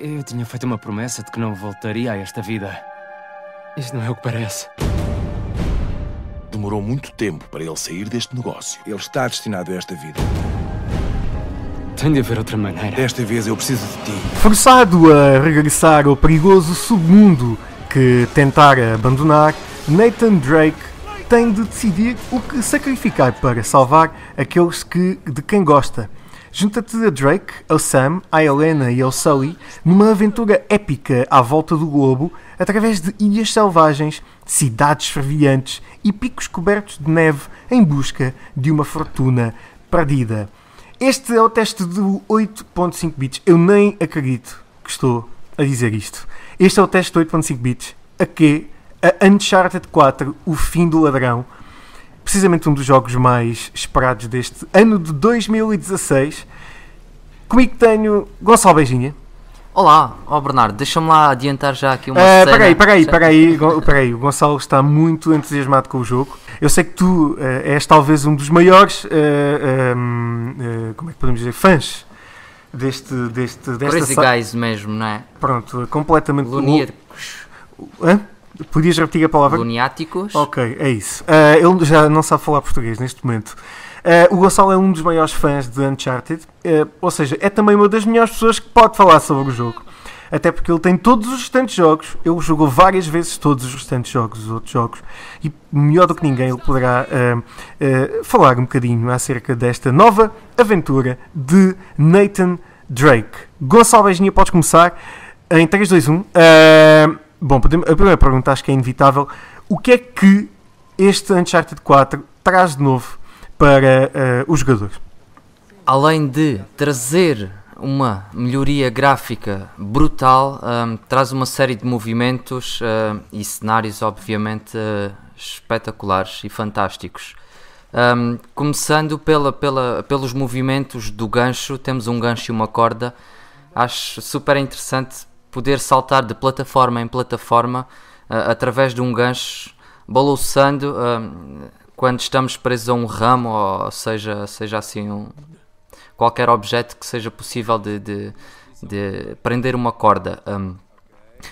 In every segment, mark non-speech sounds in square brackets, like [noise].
Eu tinha feito uma promessa de que não voltaria a esta vida. Isto não é o que parece. Demorou muito tempo para ele sair deste negócio. Ele está destinado a esta vida. Tem de haver outra maneira. Desta vez eu preciso de ti. Forçado a regressar ao perigoso submundo que tentara abandonar, Nathan Drake tem de decidir o que sacrificar para salvar aqueles que, de quem gosta. Junta-te a Drake, ao Sam, à Helena e ao Sully numa aventura épica à volta do globo através de ilhas selvagens, cidades fervilhantes e picos cobertos de neve em busca de uma fortuna perdida. Este é o teste do 8.5 bits. Eu nem acredito que estou a dizer isto. Este é o teste do 8.5 bits. A que a Uncharted 4, O Fim do Ladrão, precisamente um dos jogos mais esperados deste ano de 2016. Comigo tenho Gonçalo Beijinha. Olá, ó Bernardo, deixa-me lá adiantar já aqui uma Uh, peraí, peraí, peraí, Gon- peraí, o Gonçalo está muito entusiasmado com o jogo. Eu sei que tu uh, és talvez um dos maiores, uh, um, uh, como é que podemos dizer, fãs deste, deste, desta Crazy Guys mesmo, não é? Pronto, completamente. Luníacos. Hã? Podias repetir a palavra? Luniáticos. Ok, é isso. Uh, ele já não sabe falar português neste momento. Uh, o Gonçalo é um dos maiores fãs de Uncharted, uh, ou seja, é também uma das melhores pessoas que pode falar sobre o jogo. Até porque ele tem todos os restantes jogos, ele jogou várias vezes todos os restantes jogos, os outros jogos, e melhor do que ninguém ele poderá falar um bocadinho acerca desta nova aventura de Nathan Drake. Gonçalo Beijinha, podes começar em 3, 2, 1. Uh, bom, a primeira pergunta acho que é inevitável. O que é que este Uncharted 4 traz de novo para uh, os jogadores? Além de trazer uma melhoria gráfica brutal, ahm, traz uma série de movimentos ahm, e cenários, obviamente, ah, espetaculares e fantásticos. Ahm, começando pela, pela- pelos movimentos do gancho, temos um gancho e uma corda. Acho super interessante poder saltar de plataforma em plataforma ah, através de um gancho, balouçando ahm, quando estamos presos a um ramo, ou seja, seja assim um, qualquer objeto que seja possível de, de- de prender uma corda. Um,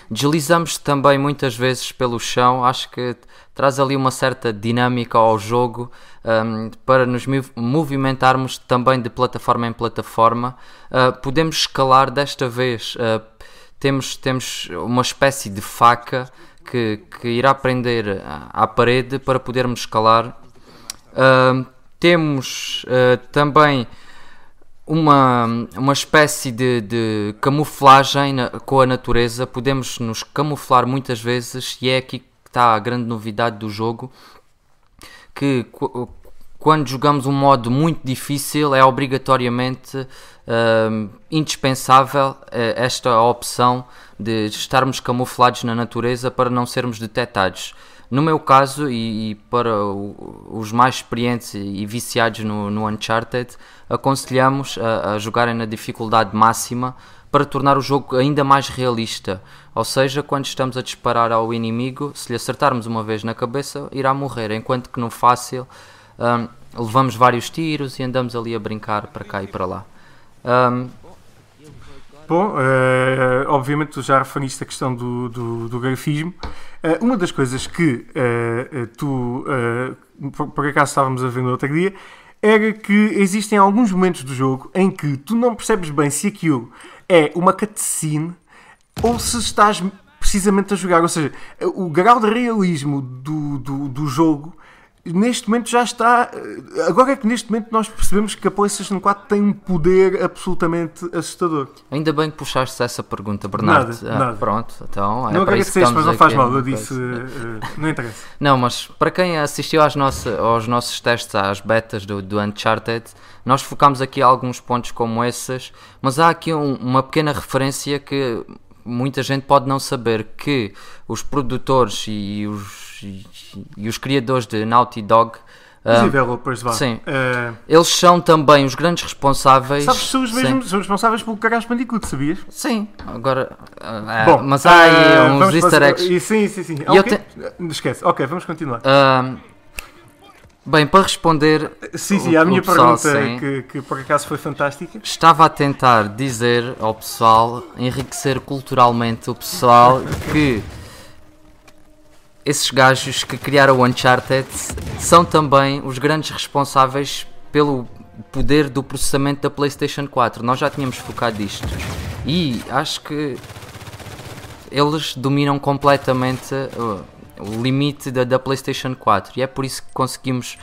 deslizamos também muitas vezes pelo chão, acho que traz ali uma certa dinâmica ao jogo um, para nos mov- movimentarmos também de plataforma em plataforma. Uh, podemos escalar desta vez, uh, temos, temos uma espécie de faca que, que irá prender à parede para podermos escalar. Uh, temos uh, também uma, uma espécie de, de camuflagem na- com a natureza. Podemos nos camuflar muitas vezes e é aqui que está a grande novidade do jogo. Que qu- quando jogamos um modo muito difícil é obrigatoriamente hum, indispensável eh, esta opção de estarmos camuflados na natureza para não sermos detectados. No meu caso, e, e para o- os mais experientes e viciados no, no Uncharted, aconselhamos a, a jogarem na dificuldade máxima para tornar o jogo ainda mais realista. Ou seja, quando estamos a disparar ao inimigo, se lhe acertarmos uma vez na cabeça, irá morrer, enquanto que no fácil hum, levamos vários tiros e andamos ali a brincar para cá e para lá. Hum, Bom, eh, obviamente tu já referiste a questão do, do, do grafismo. Eh, uma das coisas que eh, tu, por, por acaso estávamos a ver no outro dia, era que existem alguns momentos do jogo em que tu não percebes bem se aquilo é uma cutscene ou se estás precisamente a jogar. Ou seja, o grau de realismo do, do, do jogo neste momento já está. Agora é que neste momento nós percebemos que a PlayStation 4 tem um poder absolutamente assustador. ainda bem que puxaste essa pergunta, Bernardo. Nada, Ah, nada. Pronto, então é não agradeceste, mas não faz mal. Eu disse. eh, não interessa. [laughs] Não, mas para quem assistiu às nossa, aos nossos testes, às betas do, do Uncharted, nós focámos aqui alguns pontos como esses, mas há aqui um- uma pequena referência que muita gente pode não saber, que os produtores e os, e, e os criadores de Naughty Dog, Os ah, developers, vá. sim. Eh, eles são também os grandes responsáveis... sabes são os mesmos são responsáveis pelo Crash Bandicoot, sabias? Sim, agora... ah, Bom, mas há aí uns easter eggs. e Sim, sim, sim. E eu Ok. Esquece. Ok, vamos continuar. Ah, Bem, para responder. Sim, sim, o- a minha pessoal, pergunta, sim. que, que por acaso foi fantástica. Estava a tentar dizer ao pessoal, enriquecer culturalmente o pessoal, que esses gajos que criaram o Uncharted são também os grandes responsáveis pelo poder do processamento da PlayStation 4. Nós já tínhamos focado disto. E acho que eles dominam completamente uh, o limite da, da PlayStation 4 e é por isso que conseguimos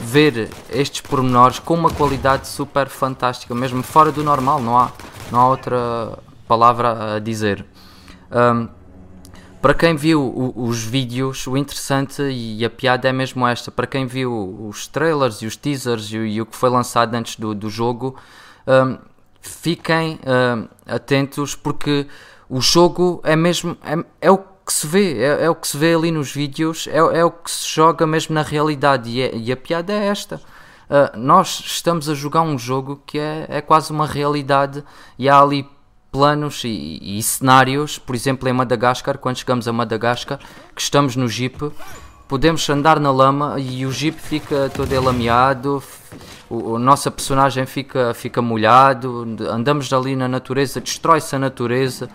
ver estes pormenores com uma qualidade super fantástica, mesmo fora do normal, não há, não há outra palavra a dizer. Um, para quem viu o- os vídeos, o interessante e a piada é mesmo esta. Para quem viu os trailers e os teasers e, o- e o que foi lançado antes do, do jogo, um, fiquem um, atentos porque o jogo é mesmo é, é o que se vê, é, é o que se vê ali nos vídeos, é, é o que se joga mesmo na realidade e, é- e a piada é esta. Uh, nós estamos a jogar um jogo que é, é quase uma realidade e há ali planos e, e cenários, por exemplo em Madagascar, quando chegamos a Madagascar, que estamos no jeep, podemos andar na lama e o jeep fica todo elameado, o, a nossa personagem fica, fica molhado, andamos ali na natureza, destrói-se a natureza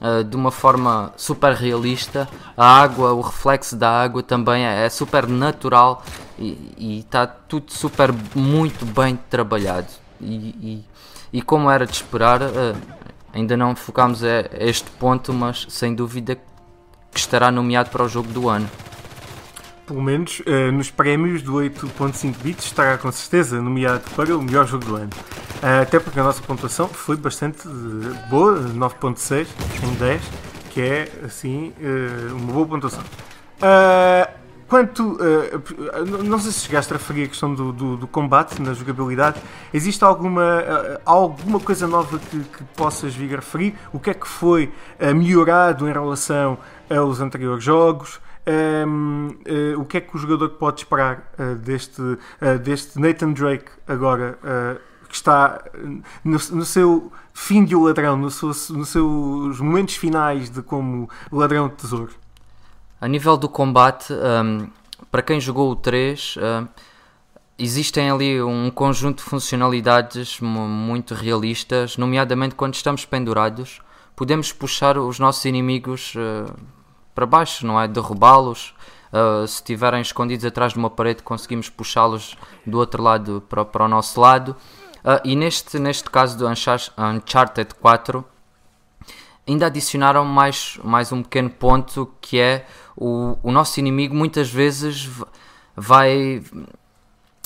ah, de uma forma super realista, a água, o reflexo da água também é, é super natural e está tudo super muito bem trabalhado. E, e, e como era de esperar, ah, ainda não focámos a este ponto, mas sem dúvida que estará nomeado para o jogo do ano. Pelo menos eh, nos prémios do 8.5 bits estará com certeza nomeado para o melhor jogo do ano. Eh, até porque a nossa pontuação foi bastante eh, boa, 9.6 em 10, que é assim uma boa pontuação. Ah, quanto. n- não sei se chegaste a referir a questão do, do- do combate na jogabilidade. Existe alguma, eh, alguma coisa nova que, que possas vir a referir? O que é que foi eh, melhorado em relação aos anteriores jogos? Um, eh, o que é que o jogador pode esperar eh, deste, eh, deste Nathan Drake agora que está no, no seu fim de o ladrão, no nos seus momentos finais de como ladrão de tesouro? A nível do combate, hum, para quem jogou o 3, hum, existem ali um conjunto de funcionalidades mu- muito realistas, nomeadamente quando estamos pendurados, podemos puxar os nossos inimigos eh, para baixo, não é? Derrubá-los. Uh, se estiverem escondidos atrás de uma parede, conseguimos puxá-los do outro lado para, para o nosso lado. Uh, e neste, neste caso do Unchar- Uncharted 4, ainda adicionaram mais, mais um pequeno ponto que é o, o nosso inimigo muitas vezes vai.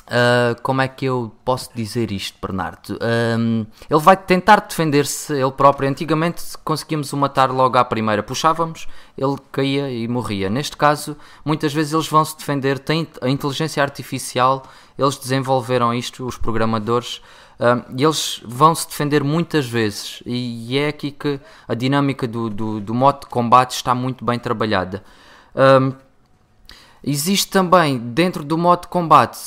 ah, como é que eu posso dizer isto, Bernardo? Ele vai tentar defender-se ele próprio. Antigamente conseguíamos o matar logo à primeira, puxávamos, ele caía e morria. Neste caso, muitas vezes eles vão se defender. Tem a inteligência artificial, eles desenvolveram isto, os programadores, e eles vão se defender muitas vezes. E, é aqui que a dinâmica do, do, do modo de combate está muito bem trabalhada. Ahm, Existe também dentro do modo de combate,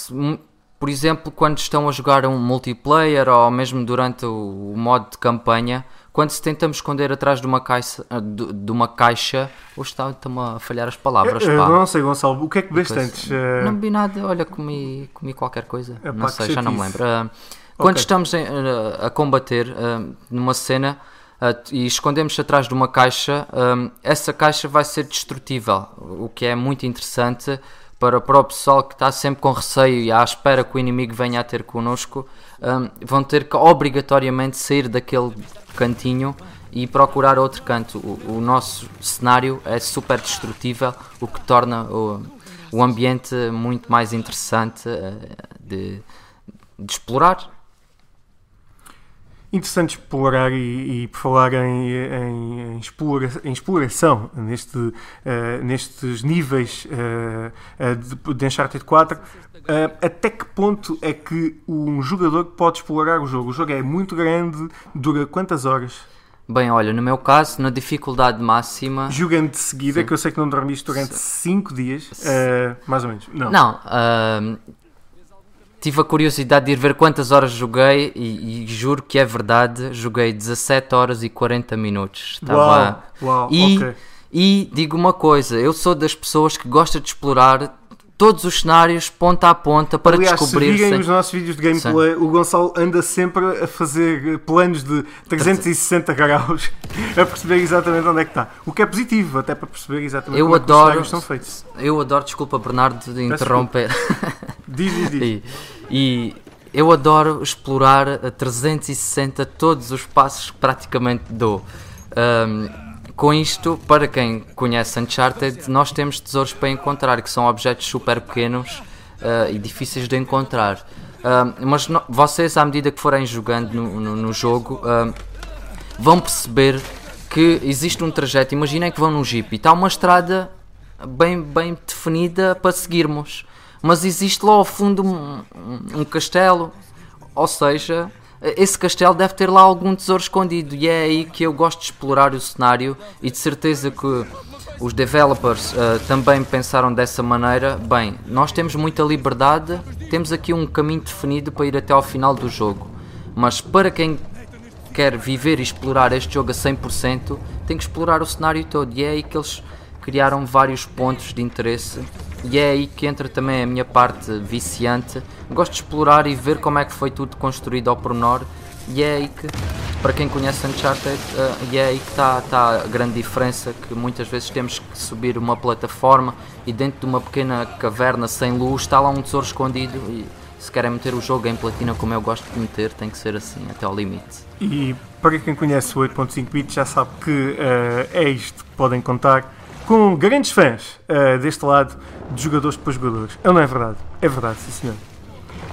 por exemplo, quando estão a jogar um multiplayer ou mesmo durante o, o modo de campanha, quando se tentamos esconder atrás de uma caixa, ah, de, de uma caixa, hoje está- está-me a falhar as palavras, Eh, pá. não sei, Gonçalo, o que é que bebeste antes? Não bebi nada, olha, comi, comi qualquer coisa. Epá, não sei, já não me lembro. Ah, quando Ok. estamos em, ah, a combater ah, numa cena ah, e escondemos atrás de uma caixa, ah, essa caixa vai ser destrutível, o que é muito interessante para, para o pessoal que está sempre com receio e à espera que o inimigo venha a ter connosco. ah, vão ter que obrigatoriamente sair daquele cantinho e procurar outro canto. O, o nosso cenário é super destrutível, o que torna o, o ambiente muito mais interessante eh, de, de explorar. Interessante explorar e, e por falar em, em, em explora- em exploração neste, eh, nestes níveis eh, de, de Uncharted 4, eh, até que ponto é que um jogador pode explorar o jogo? O jogo é muito grande, dura quantas horas? Bem, olha, no meu caso, na dificuldade máxima. Jogando de seguida, que eu sei que não dormiste durante 5 dias, eh, mais ou menos. Não. Não, ahm, tive a curiosidade de ir ver quantas horas joguei e, e juro que é verdade, joguei 17 horas e 40 minutos. Estava- Uau, uau, e, ok. e digo uma coisa, eu sou das pessoas que gosta de explorar todos os cenários, ponta a ponta, para Aliás, descobrir. se virem os nossos vídeos de gameplay, o Gonçalo anda sempre a fazer planos de 360 graus [laughs] a perceber exatamente onde é que está. O que é positivo, até para perceber exatamente Eu como é que os adoro- cenários são feitos. Eu adoro, desculpa Bernardo de interromper. Diz, diz, diz. [laughs] E, e eu adoro explorar a 360 todos os passos que praticamente dou. Ahm, com isto, para quem conhece Uncharted, nós temos tesouros para encontrar, que são objetos super pequenos ah, e difíceis de encontrar. Ahm, mas no- vocês, à medida que forem jogando no, no- no jogo, ahm, vão perceber que existe um trajeto. Imaginem que vão num jeep e está uma estrada bem, bem definida para seguirmos, mas existe lá ao fundo um- um castelo, ou seja, esse castelo deve ter lá algum tesouro escondido, e é aí que eu gosto de explorar o cenário e de certeza que os developers ah, também pensaram dessa maneira. Bem, nós temos muita liberdade, temos aqui um caminho definido para ir até ao final do jogo, mas para quem quer viver e explorar este jogo a 100%, tem que explorar o cenário todo. E é aí que eles criaram vários pontos de interesse. E é aí que entra também a minha parte viciante. Gosto de explorar e ver como é que foi tudo construído ao pormenor. E é aí que, para quem conhece Uncharted, eh, e é aí que está tá a grande diferença. Que muitas vezes temos que subir uma plataforma e dentro de uma pequena caverna sem luz está lá um tesouro escondido. E se querem meter o jogo em platina como eu gosto de meter, tem que ser assim, até ao limite. E para quem conhece o 8.5 bits já sabe que eh, é isto que podem contar com grandes fãs eh, deste lado de jogadores para jogadores. Ou não é verdade? É verdade, sim senhor.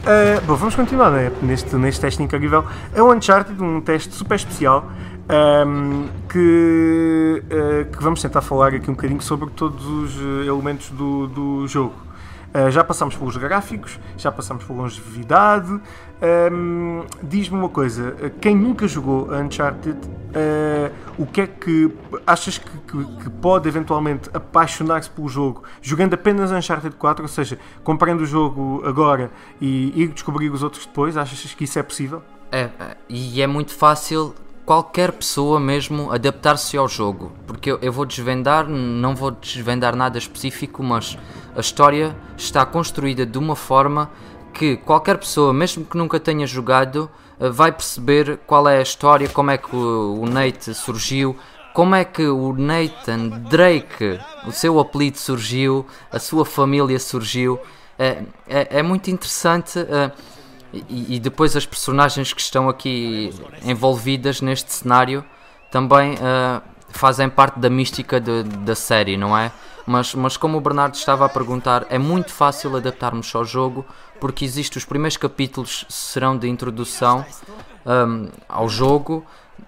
Eh, bom, vamos continuar né, neste, neste teste incrível. É o Uncharted, um teste super especial ehm, que, eh, que vamos tentar falar aqui um bocadinho sobre todos os elementos do, do jogo. Uh, já passámos pelos gráficos, já passámos pela longevidade. Diz-me uma coisa: quem nunca jogou Uncharted, uh, o que é que achas que, que- que pode eventualmente apaixonar-se pelo jogo jogando apenas Uncharted 4? Ou seja, comprando o jogo agora e ir descobrir os outros depois? Achas que isso é possível? É, é, e é muito fácil qualquer pessoa mesmo adaptar-se ao jogo, porque eu, eu vou desvendar, não vou desvendar nada específico, mas a história está construída de uma forma que qualquer pessoa, mesmo que nunca tenha jogado, eh, vai perceber qual é a história, como é que o, Nate surgiu, como é que o Nathan Drake, o seu apelido surgiu, a sua família surgiu. É, é, é muito interessante. eh, e, depois as personagens que estão aqui envolvidas neste cenário também ah, fazem parte da mística de- da série, não é? Mas, mas como o Bernardo estava a perguntar, é muito fácil adaptarmos ao jogo porque existe os primeiros capítulos serão de introdução ahm, ao jogo,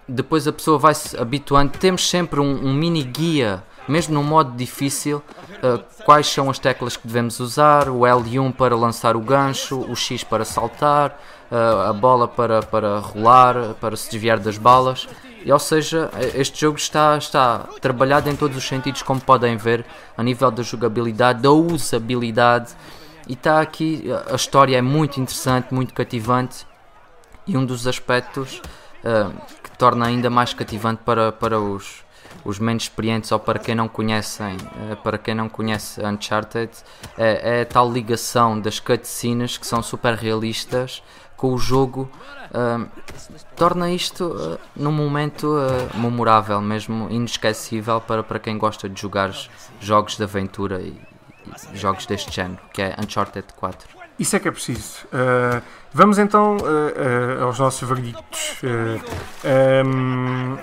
depois a pessoa vai se habituando. Temos sempre um, um mini guia, mesmo num modo difícil, uh, quais são as teclas que devemos usar, o L1 para lançar o gancho, o X para saltar, uh, a bola para, para rolar, para se desviar das balas. E, ou seja, este jogo está, está trabalhado em todos os sentidos, como podem ver, a nível da jogabilidade, da usabilidade. E está aqui, a história é muito interessante, muito cativante e um dos aspectos ah, que torna ainda mais cativante para, para os, os menos experientes ou para quem não conhecem, eh, para quem não conhece Uncharted, é, é a tal ligação das cutscenes que são super realistas com o jogo, ah, torna isto ah, num momento ah, memorável, mesmo inesquecível para, para quem gosta de jogar jogos de aventura e, e jogos deste género, que é Uncharted 4. Isso é que é preciso. Uh, vamos então uh, uh, aos nossos verdictos. Uh, um,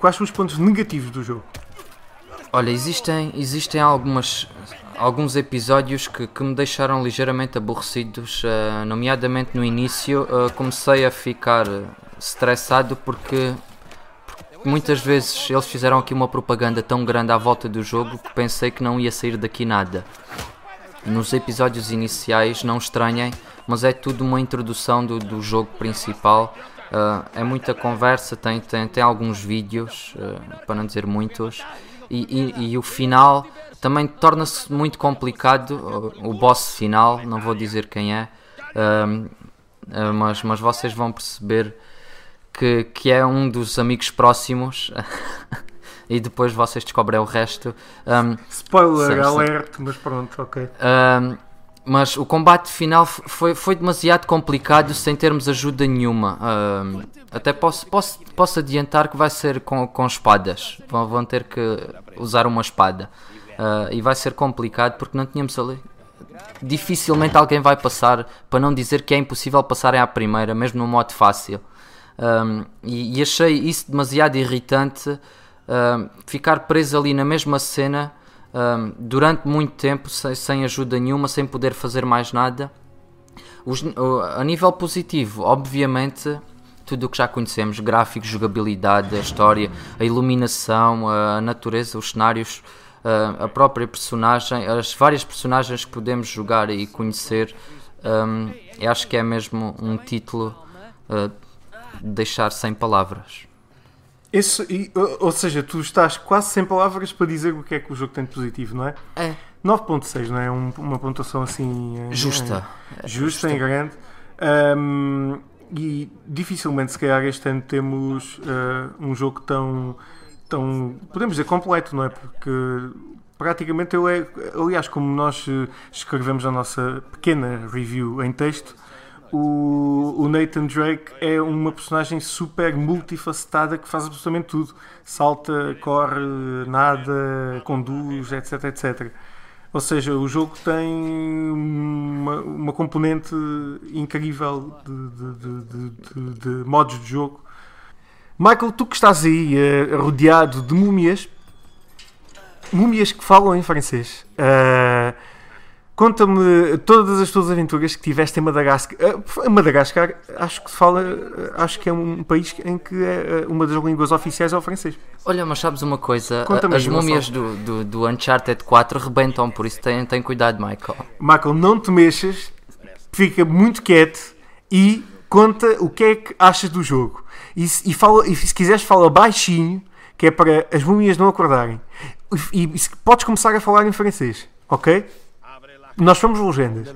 quais são os pontos negativos do jogo? Olha, existem, existem algumas, alguns episódios que, que me deixaram ligeiramente aborrecidos, eh, nomeadamente no início eh, comecei a ficar eh, estressado porque, porque muitas vezes eles fizeram aqui uma propaganda tão grande à volta do jogo que pensei que não ia sair daqui nada. Nos episódios iniciais, não estranhem, mas é tudo uma introdução do, do jogo principal. Uh, é muita conversa, tem, tem, tem alguns vídeos, uh, para não dizer muitos, e, e- e o final também torna-se muito complicado. O, o boss final, não vou dizer quem é, um, uh, mas, mas vocês vão perceber que, que é um dos amigos próximos. [laughs] e depois vocês descobrem o resto. Um, Spoiler sim, alert, mas pronto, ok. Um, mas o combate final foi, foi demasiado complicado sem termos ajuda nenhuma. Um, até posso, posso, posso adiantar que vai ser com, com espadas. Vão, vão ter que usar uma espada. Uh, e vai ser complicado porque não tínhamos ali. Dificilmente alguém vai passar, para não dizer que é impossível passarem à primeira, mesmo no modo fácil. Um, e, e, achei isso demasiado irritante. ficar preso ali na mesma cena um, durante muito tempo sem, sem, ajuda nenhuma, sem poder fazer mais nada. Os, a nível positivo, obviamente, tudo o que já conhecemos: gráficos, jogabilidade, a história, a iluminação, a natureza, os cenários, a própria personagem, as várias personagens que podemos jogar e conhecer. Um, acho que é mesmo um título uh, deixar sem palavras. Esse, e, ou seja, tu estás quase sem palavras para dizer o que é que o jogo tem de positivo, não é? É. 9.6, não é? Um, uma pontuação assim... Justa. É, justa, em grande. Um, e dificilmente, se calhar, este ano temos uh, um jogo tão, tão, podemos dizer, completo, não é? Porque praticamente eu é, aliás, como nós eh, escrevemos a nossa pequena review em texto, o, o, Nathan Drake é uma personagem super multifacetada que faz absolutamente tudo. Salta, corre, nada, conduz, etc, etc. Ou seja, o jogo tem uma, uma componente incrível de, de, de, de, modos de jogo. Michael, tu que estás aí uh, rodeado de múmias, múmias que falam em francês. Uh, Conta-me todas as tuas aventuras que tiveste em Madagascar. Uh, Madagascar, acho que fala, acho que é um país em que é, uma das línguas oficiais é o francês. Olha, mas sabes uma coisa? As múmias do, do, do, Uncharted 4 rebentam, por isso tem, tem cuidado, Michael. Michael, não te mexas, fica muito quieto e conta o que é que achas do jogo. E, e, fala, e se quiseres, fala baixinho, que é para as múmias não acordarem. E, e podes começar a falar em francês, ok? Nós somos legendas.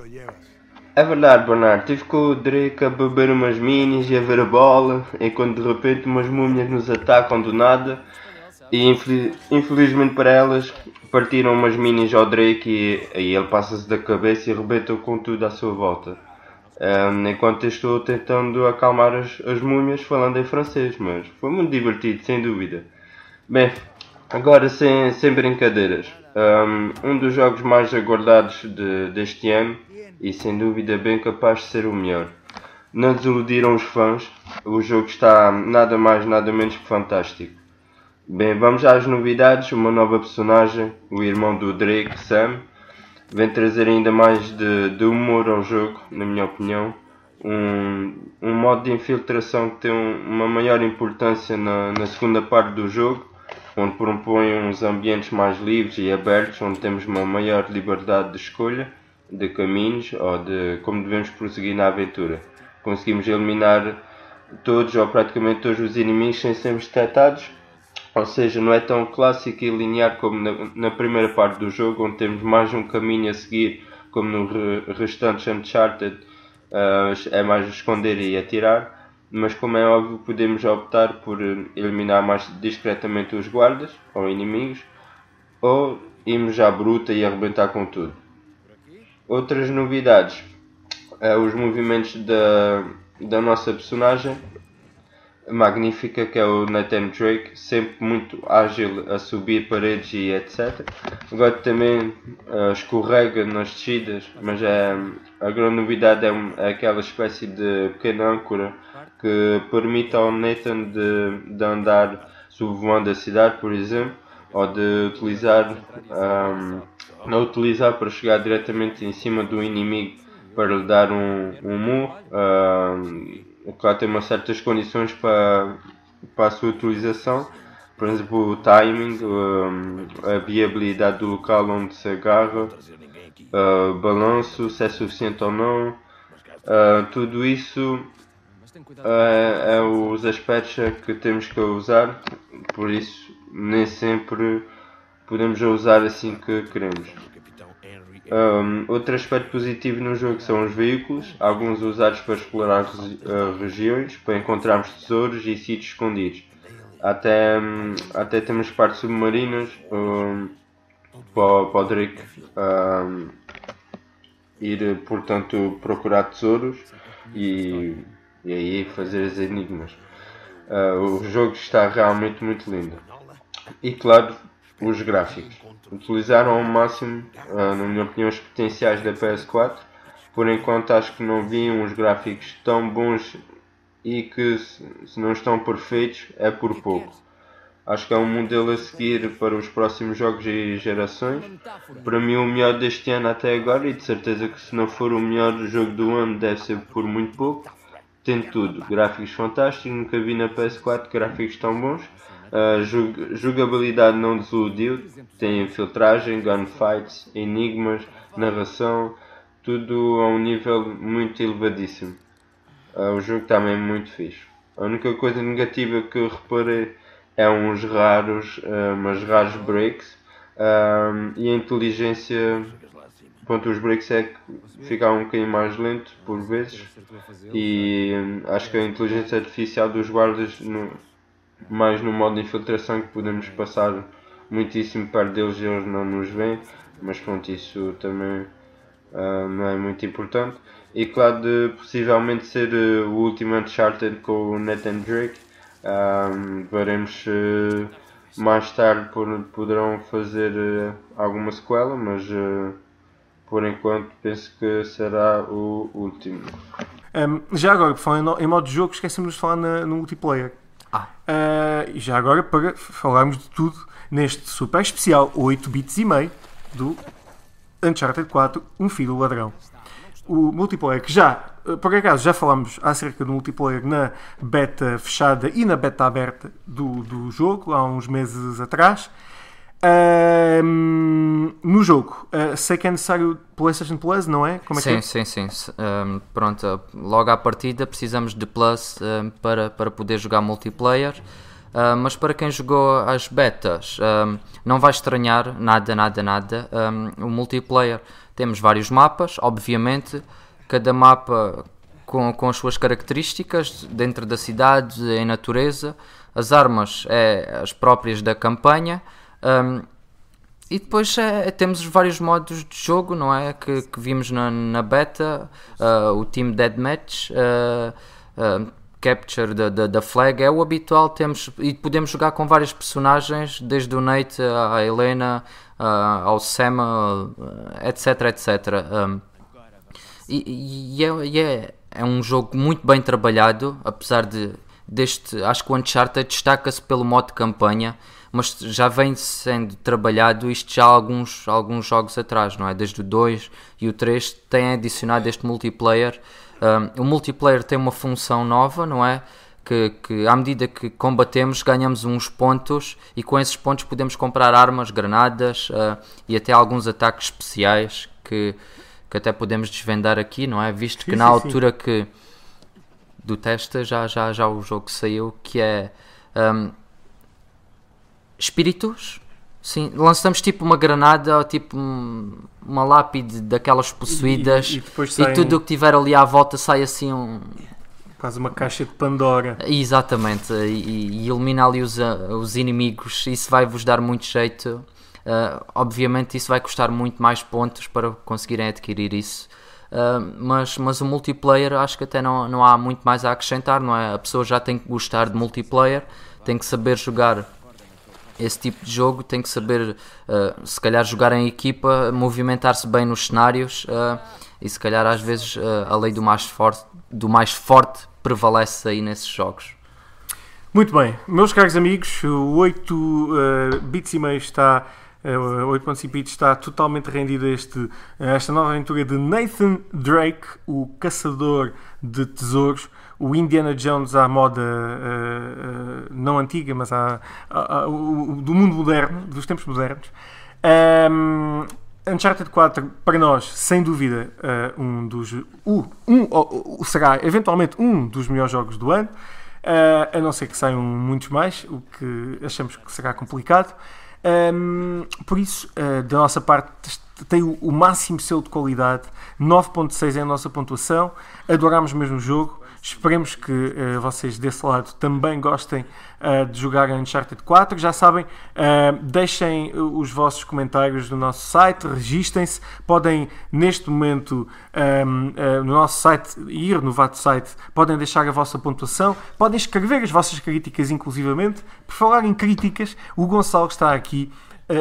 É verdade, Bernardo. Tive com o Drake a beber umas minis e a ver a bola, enquanto de repente umas múmias nos atacam do nada. E infelizmente para elas, partiram umas minis ao Drake e, e ele passa-se da cabeça e rebenta com tudo à sua volta. Um, enquanto estou tentando acalmar as, as múmias falando em francês, mas foi muito divertido, sem dúvida. Bem, agora sem, sem brincadeiras um dos jogos mais aguardados de, deste ano e sem dúvida bem capaz de ser o melhor. Não desiludiram os fãs, o jogo está nada mais nada menos que fantástico. Bem, vamos às novidades, uma nova personagem, o irmão do Drake, Sam, vem trazer ainda mais de, de humor ao jogo, na minha opinião. Um, um modo de infiltração que tem uma maior importância na, na segunda parte do jogo onde propõe uns ambientes mais livres e abertos, onde temos uma maior liberdade de escolha de caminhos ou de como devemos prosseguir na aventura. Conseguimos eliminar todos ou praticamente todos os inimigos sem sermos detectados, ou seja, não é tão clássico e linear como na, na primeira parte do jogo, onde temos mais um caminho a seguir, como no re, restante Uncharted, uh, é mais esconder e atirar mas como é óbvio podemos optar por eliminar mais discretamente os guardas ou inimigos ou irmos já bruta e arrebentar com tudo. Outras novidades, é os movimentos da, da nossa personagem magnífica que é o Nathan Drake, sempre muito ágil a subir paredes e etc. Agora também uh, escorrega nas descidas, mas é, a grande novidade é, é aquela espécie de pequena âncora que permite ao Nathan de, de andar sobrevoando a cidade, por exemplo, ou de utilizar, um, não utilizar para chegar diretamente em cima do inimigo para lhe dar um, um murro. Um, claro, tem umas certas condições para, para a sua utilização, por exemplo, o timing, a viabilidade do local onde se agarra, uh, balanço, se é suficiente ou não. Uh, tudo isso é, é os aspectos que temos que usar, por isso nem sempre podemos usar assim que queremos. Um, outro aspecto positivo no jogo são os veículos, alguns usados para explorar uh, regiões, para encontrarmos tesouros e sítios escondidos. Até, hum, até temos partes submarinas um, para, para o Drake um, ir, portanto, procurar tesouros e, e aí fazer as enigmas. Uh, o jogo está realmente muito lindo. E claro, os gráficos. Utilizaram ao máximo, uh, na minha opinião, os potenciais da PS4. Por enquanto acho que não vi uns gráficos tão bons e que se não estão perfeitos é por pouco. Acho que é um modelo a seguir para os próximos jogos e gerações. Para mim o melhor deste ano até agora e de certeza que se não for o melhor jogo do ano deve ser por muito pouco. Tem tudo, gráficos fantásticos, nunca vi na PS4 gráficos tão bons. Uh, jogabilidade não desiludiu, tem filtragem, gunfights, enigmas, narração, tudo a um nível muito elevadíssimo. Uh, o jogo também é muito fixe. A única coisa negativa que eu reparei é uns raros, uh, mas raros breaks e a inteligência Pronto, os breaks é que ficaram um bocadinho mais lento por vezes e hum, acho que a inteligência artificial dos guardas mais no modo de infiltração que podemos passar muitíssimo perto deles e eles não nos veem, mas pronto, isso também uh, não é muito importante. E claro, de possivelmente ser uh, o último Uncharted com o Nathan Drake, um, veremos uh, mais tarde por, poderão fazer uh, alguma sequela, mas por enquanto penso que será o último. Um, já agora, falando em modo de jogo, esquecemos de falar na, no multiplayer. Ah. Uh, já agora, para falarmos de tudo neste super especial 8 bits e meio do Uncharted 4, Um Filho do Ladrão. O multiplayer que já, por acaso, já falámos acerca do multiplayer na beta fechada e na beta aberta do, do jogo, há uns meses atrás no jogo, uh, sei que é necessário PlayStation Plus, não é? Como é sim, que é? sim, sim, sim. Um, pronto, logo à partida precisamos de Plus um, para, para poder jogar multiplayer. Uh, mas para quem jogou as betas, um, não vai estranhar nada, nada, nada. o multiplayer temos vários mapas, obviamente, cada mapa com, com as suas características dentro da cidade, em natureza. As armas é as próprias da campanha. Um, e depois é, temos os vários modos de jogo, não é? Que, que vimos na, na beta, uh, o Team Deathmatch, uh, uh, Capture da, flag, é o habitual. Temos, e podemos jogar com vários personagens, desde o Nate à Helena, ao Sam, etc. etc. Um, e, e, é, e é, é um jogo muito bem trabalhado, apesar de deste. Acho que o Uncharted destaca-se pelo modo de campanha mas já vem sendo trabalhado isto já há alguns, alguns jogos atrás, não é? Desde o 2 e o 3 têm adicionado este multiplayer. Um, o multiplayer tem uma função nova, não é? Que, que à medida que combatemos ganhamos uns pontos e com esses pontos podemos comprar armas, granadas uh, e até alguns ataques especiais que, que até podemos desvendar aqui, não é? Visto que sim, na sim, altura sim. que do teste já, já, já o jogo saiu, que é um, espíritos. Sim, lançamos tipo uma granada ou tipo uma lápide daquelas possuídas e, e, e tudo o que tiver ali à volta sai assim um. Quase uma caixa de Pandora. Exatamente, e, e ilumina ali os, os inimigos. Isso vai vos dar muito jeito. Uh, obviamente, isso vai custar muito mais pontos para conseguirem adquirir isso. Uh, mas, mas o multiplayer acho que até não, não há muito mais a acrescentar, não é? A pessoa já tem que gostar de multiplayer, tem que saber jogar esse tipo de jogo tem que saber, uh, se calhar, jogar em equipa, movimentar-se bem nos cenários uh, e, se calhar, às vezes, uh, a lei do mais, forte, do mais forte prevalece aí nesses jogos. Muito bem, meus caros amigos, o 8 bits e meio está. Uh, 8.5 bits está totalmente rendido a, este, a esta nova aventura de Nathan Drake, o caçador de tesouros o Indiana Jones à moda não antiga, mas à, à, o, do mundo moderno, dos tempos modernos. Um, Uncharted 4, para nós, sem dúvida, uh, um dos. Uh, um, uh, será eventualmente um dos melhores jogos do ano, a não ser que saiam muitos mais, o que achamos que será complicado. Por isso, da nossa parte, tem o, o máximo selo de qualidade, 9.6 é a nossa pontuação, adorámos mesmo o jogo Esperemos que vocês desse lado também gostem uh, de jogar Uncharted 4. Já sabem, uh, deixem os vossos comentários no nosso site, registem-se. Podem, neste momento, um, no nosso site, ir no VAT site, podem deixar a vossa pontuação, podem escrever as vossas críticas, inclusivamente. Por falar em críticas, o Gonçalo está aqui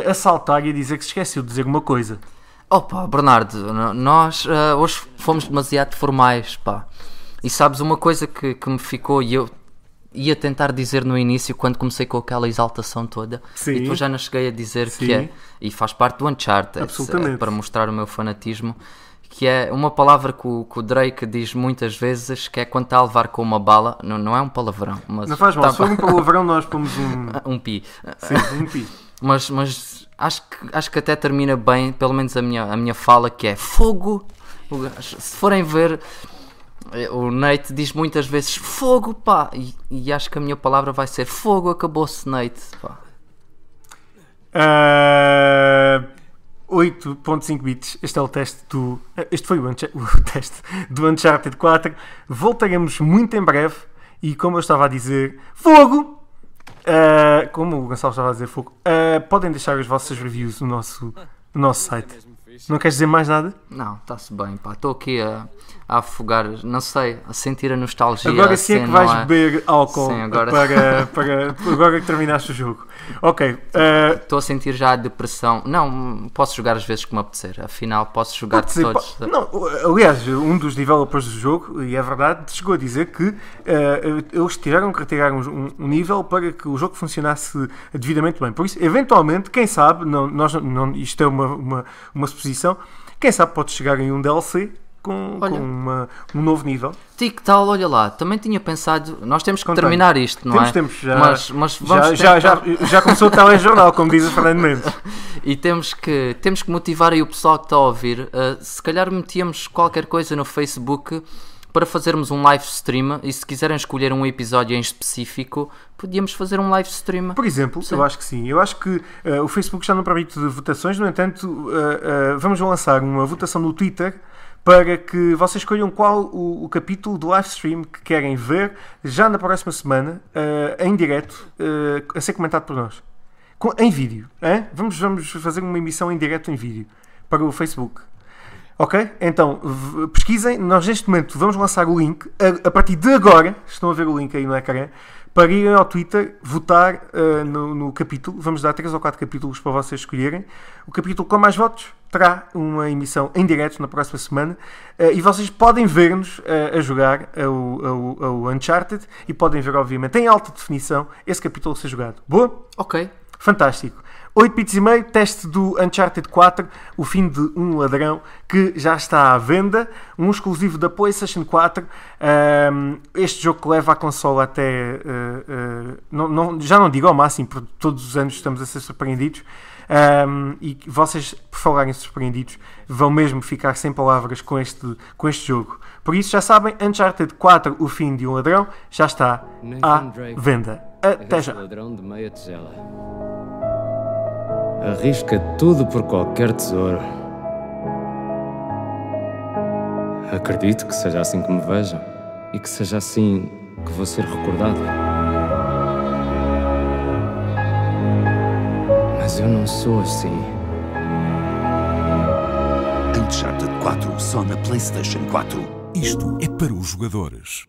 a saltar e a dizer que se esqueceu de dizer uma coisa. Opa, Bernardo, nós hoje fomos demasiado formais, pá. E sabes uma coisa que, que me ficou e eu ia tentar dizer no início quando comecei com aquela exaltação toda Sim. e depois já não cheguei a dizer Sim. que é e faz parte do Uncharted Absolutamente. para mostrar o meu fanatismo que é uma palavra que o, que o, Drake diz muitas vezes que é quando está a levar com uma bala não, não é um palavrão mas não faz mal, tá... se for um palavrão nós pomos um [laughs] um pi Sim, um pi mas, mas acho, que, acho que até termina bem pelo menos a minha, a minha fala que é fogo se forem ver o Nate diz muitas vezes fogo, pá, e, e acho que a minha palavra vai ser fogo, acabou-se, Nate, pá. Uh, 8.5 bits. Este é o teste do. Este foi o, [laughs] o teste do Uncharted 4. Voltaremos muito em breve. E como eu estava a dizer, fogo! Uh, como o Gonçalo estava a dizer, fogo. Uh, podem deixar as vossas reviews no nosso, no nosso site. Não queres dizer mais nada? Não, está-se bem, pá. Estou aqui a a afogar, não sei, a sentir a nostalgia. Agora sim é que vais é? beber álcool sim, agora... Para, para, agora que terminaste o jogo. Ok. Eh, Estou uh... a sentir já a depressão. Não, posso jogar às vezes como apetecer. Afinal, posso jogar de todos. Não, aliás, um dos developers do jogo, e é verdade, chegou a dizer que uh, eles tiveram que retirar um, um, nível para que o jogo funcionasse devidamente bem. Por isso, eventualmente, quem sabe, não, nós, não, isto é uma, uma, uma suposição, quem sabe pode chegar em um DLC com, com uma, um novo nível. Tic tal, olha lá, também tinha pensado, nós temos que terminar isto, não temos, é? Temos, já, mas, mas já, já, já, já, começou o telejornal, como diz o Fernando [laughs] Mendes. e temos que, temos que motivar aí o pessoal que está a ouvir. Uh, se calhar metíamos qualquer coisa no Facebook para fazermos um live stream e se quiserem escolher um episódio em específico, podíamos fazer um live stream. Por exemplo, sim. eu acho que sim. Eu acho que uh, o Facebook já não permite votações, no entanto, uh, uh, vamos lançar uma votação no Twitter para que vocês escolham qual o, o, capítulo do live stream que querem ver já na próxima semana, uh, em direto, uh, a ser comentado por nós. Com, em vídeo. Hein? Vamos, vamos fazer uma emissão em direto em vídeo para o Facebook. Ok? Então, pesquisem. Nós neste momento vamos lançar o link. A, a, partir de agora, estão a ver o link aí no ecrã, para irem ao Twitter votar uh, no, no capítulo. Vamos dar 3 ou 4 capítulos para vocês escolherem. O capítulo com mais votos terá uma emissão em direto na próxima semana uh, e vocês podem ver-nos uh, a jogar o Uncharted e podem ver, obviamente, em alta definição esse capítulo ser jogado. Boa? Ok. Fantástico. 8 bits e meio, teste do Uncharted 4, o fim de um ladrão, que já está à venda, um exclusivo da PlayStation 4. Um, este jogo que leva a consola até. Uh, uh, não, não, já não digo ao máximo, porque todos os anos estamos a ser surpreendidos. Um, e vocês, por falarem surpreendidos, vão mesmo ficar sem palavras com este, com este jogo. Por isso, já sabem, Uncharted 4, O Fim de um Ladrão, já está à venda. Até já. Arrisca tudo por qualquer tesouro. Acredito que seja assim que me vejam e que seja assim que vou ser recordado. Eu não sou assim. Uncharted 4 só na PlayStation 4. Isto é para os jogadores.